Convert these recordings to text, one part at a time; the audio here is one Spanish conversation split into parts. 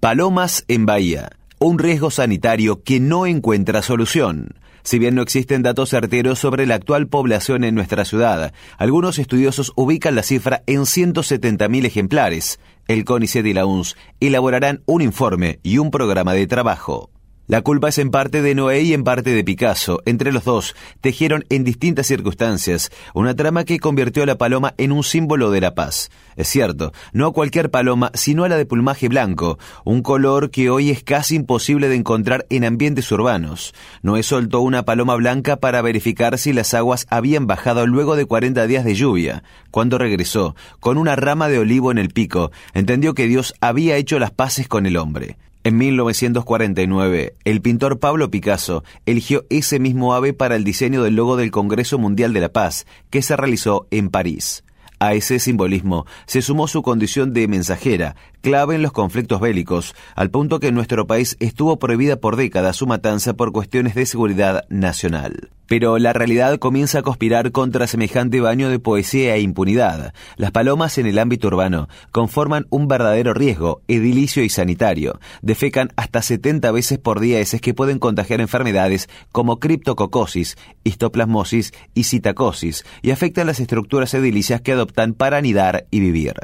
Palomas en Bahía. Un riesgo sanitario que no encuentra solución. Si bien no existen datos certeros sobre la actual población en nuestra ciudad, algunos estudiosos ubican la cifra en 170.000 ejemplares. El CONICET y la UNS elaborarán un informe y un programa de trabajo. La culpa es en parte de Noé y en parte de Picasso. Entre los dos, tejieron en distintas circunstancias una trama que convirtió a la paloma en un símbolo de la paz. Es cierto, no a cualquier paloma, sino a la de plumaje blanco, un color que hoy es casi imposible de encontrar en ambientes urbanos. Noé soltó una paloma blanca para verificar si las aguas habían bajado luego de 40 días de lluvia. Cuando regresó, con una rama de olivo en el pico, entendió que Dios había hecho las paces con el hombre. En 1949, el pintor Pablo Picasso eligió ese mismo ave para el diseño del logo del Congreso Mundial de la Paz, que se realizó en París. A ese simbolismo se sumó su condición de mensajera, clave en los conflictos bélicos, al punto que en nuestro país estuvo prohibida por décadas su matanza por cuestiones de seguridad nacional. Pero la realidad comienza a conspirar contra semejante baño de poesía e impunidad. Las palomas en el ámbito urbano conforman un verdadero riesgo, edilicio y sanitario. Defecan hasta 70 veces por día heces que pueden contagiar enfermedades como criptococosis, histoplasmosis y citacosis y afectan las estructuras edilicias que adoptan para anidar y vivir.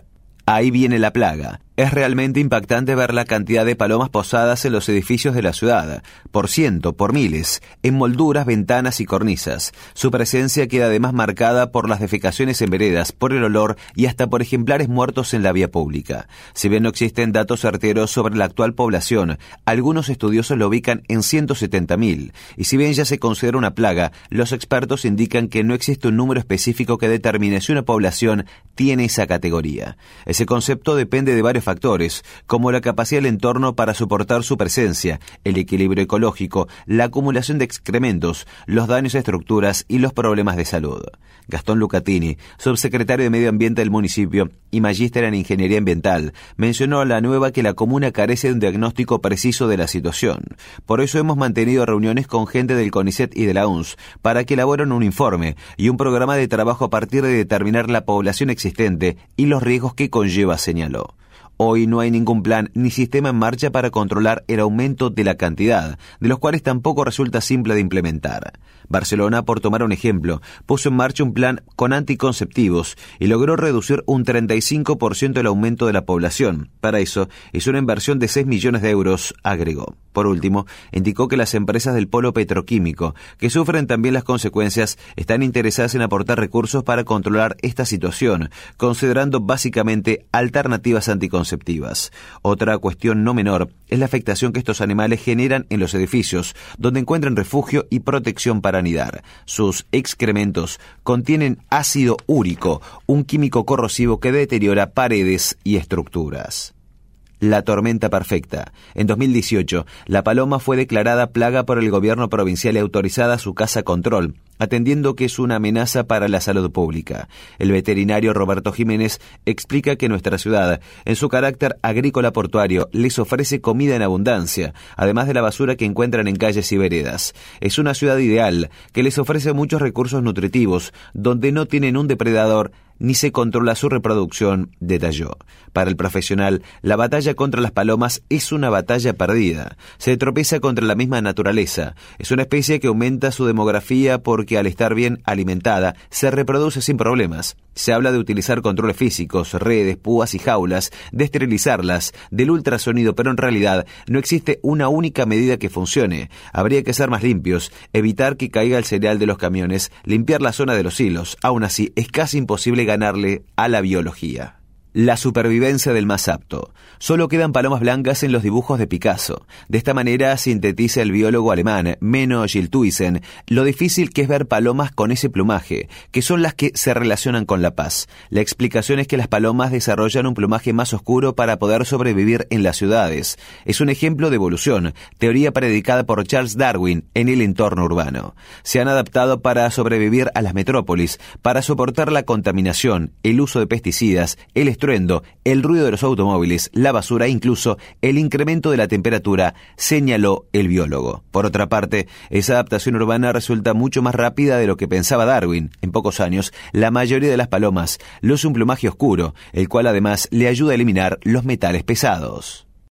Ahí viene la plaga. Es realmente impactante ver la cantidad de palomas posadas en los edificios de la ciudad, por ciento, por miles, en molduras, ventanas y cornisas. Su presencia queda además marcada por las defecaciones en veredas, por el olor y hasta por ejemplares muertos en la vía pública. Si bien no existen datos certeros sobre la actual población, algunos estudiosos lo ubican en 170.000, y si bien ya se considera una plaga, los expertos indican que no existe un número específico que determine si una población tiene esa categoría. Ese concepto depende de varios factores, como la capacidad del entorno para soportar su presencia, el equilibrio ecológico, la acumulación de excrementos, los daños a estructuras y los problemas de salud. Gastón Lucatini, subsecretario de Medio Ambiente del municipio y magíster en Ingeniería Ambiental, mencionó a la nueva que la comuna carece de un diagnóstico preciso de la situación. Por eso hemos mantenido reuniones con gente del CONICET y de la UNS para que elaboren un informe y un programa de trabajo a partir de determinar la población existente y los riesgos que conlleva, señaló. Hoy no hay ningún plan ni sistema en marcha para controlar el aumento de la cantidad, de los cuales tampoco resulta simple de implementar. Barcelona, por tomar un ejemplo, puso en marcha un plan con anticonceptivos y logró reducir un 35% el aumento de la población. Para eso, hizo una inversión de 6 millones de euros, agregó. Por último, indicó que las empresas del polo petroquímico, que sufren también las consecuencias, están interesadas en aportar recursos para controlar esta situación, considerando básicamente alternativas anticonceptivas otra cuestión no menor es la afectación que estos animales generan en los edificios, donde encuentran refugio y protección para anidar. Sus excrementos contienen ácido úrico, un químico corrosivo que deteriora paredes y estructuras. La tormenta perfecta. En 2018, la paloma fue declarada plaga por el gobierno provincial y autorizada su casa control, atendiendo que es una amenaza para la salud pública. El veterinario Roberto Jiménez explica que nuestra ciudad, en su carácter agrícola portuario, les ofrece comida en abundancia, además de la basura que encuentran en calles y veredas. Es una ciudad ideal, que les ofrece muchos recursos nutritivos, donde no tienen un depredador ni se controla su reproducción, detalló. Para el profesional, la batalla contra las palomas es una batalla perdida. Se tropieza contra la misma naturaleza. Es una especie que aumenta su demografía porque al estar bien alimentada se reproduce sin problemas. Se habla de utilizar controles físicos, redes, púas y jaulas, de esterilizarlas, del ultrasonido, pero en realidad no existe una única medida que funcione. Habría que ser más limpios, evitar que caiga el cereal de los camiones, limpiar la zona de los hilos. Aún así, es casi imposible ganarle a la biología. La supervivencia del más apto. Solo quedan palomas blancas en los dibujos de Picasso. De esta manera sintetiza el biólogo alemán Menno Giltuisen lo difícil que es ver palomas con ese plumaje, que son las que se relacionan con la paz. La explicación es que las palomas desarrollan un plumaje más oscuro para poder sobrevivir en las ciudades. Es un ejemplo de evolución, teoría predicada por Charles Darwin en el entorno urbano. Se han adaptado para sobrevivir a las metrópolis, para soportar la contaminación, el uso de pesticidas, el el ruido de los automóviles, la basura e incluso el incremento de la temperatura, señaló el biólogo. Por otra parte, esa adaptación urbana resulta mucho más rápida de lo que pensaba Darwin. En pocos años, la mayoría de las palomas luce un plumaje oscuro, el cual además le ayuda a eliminar los metales pesados.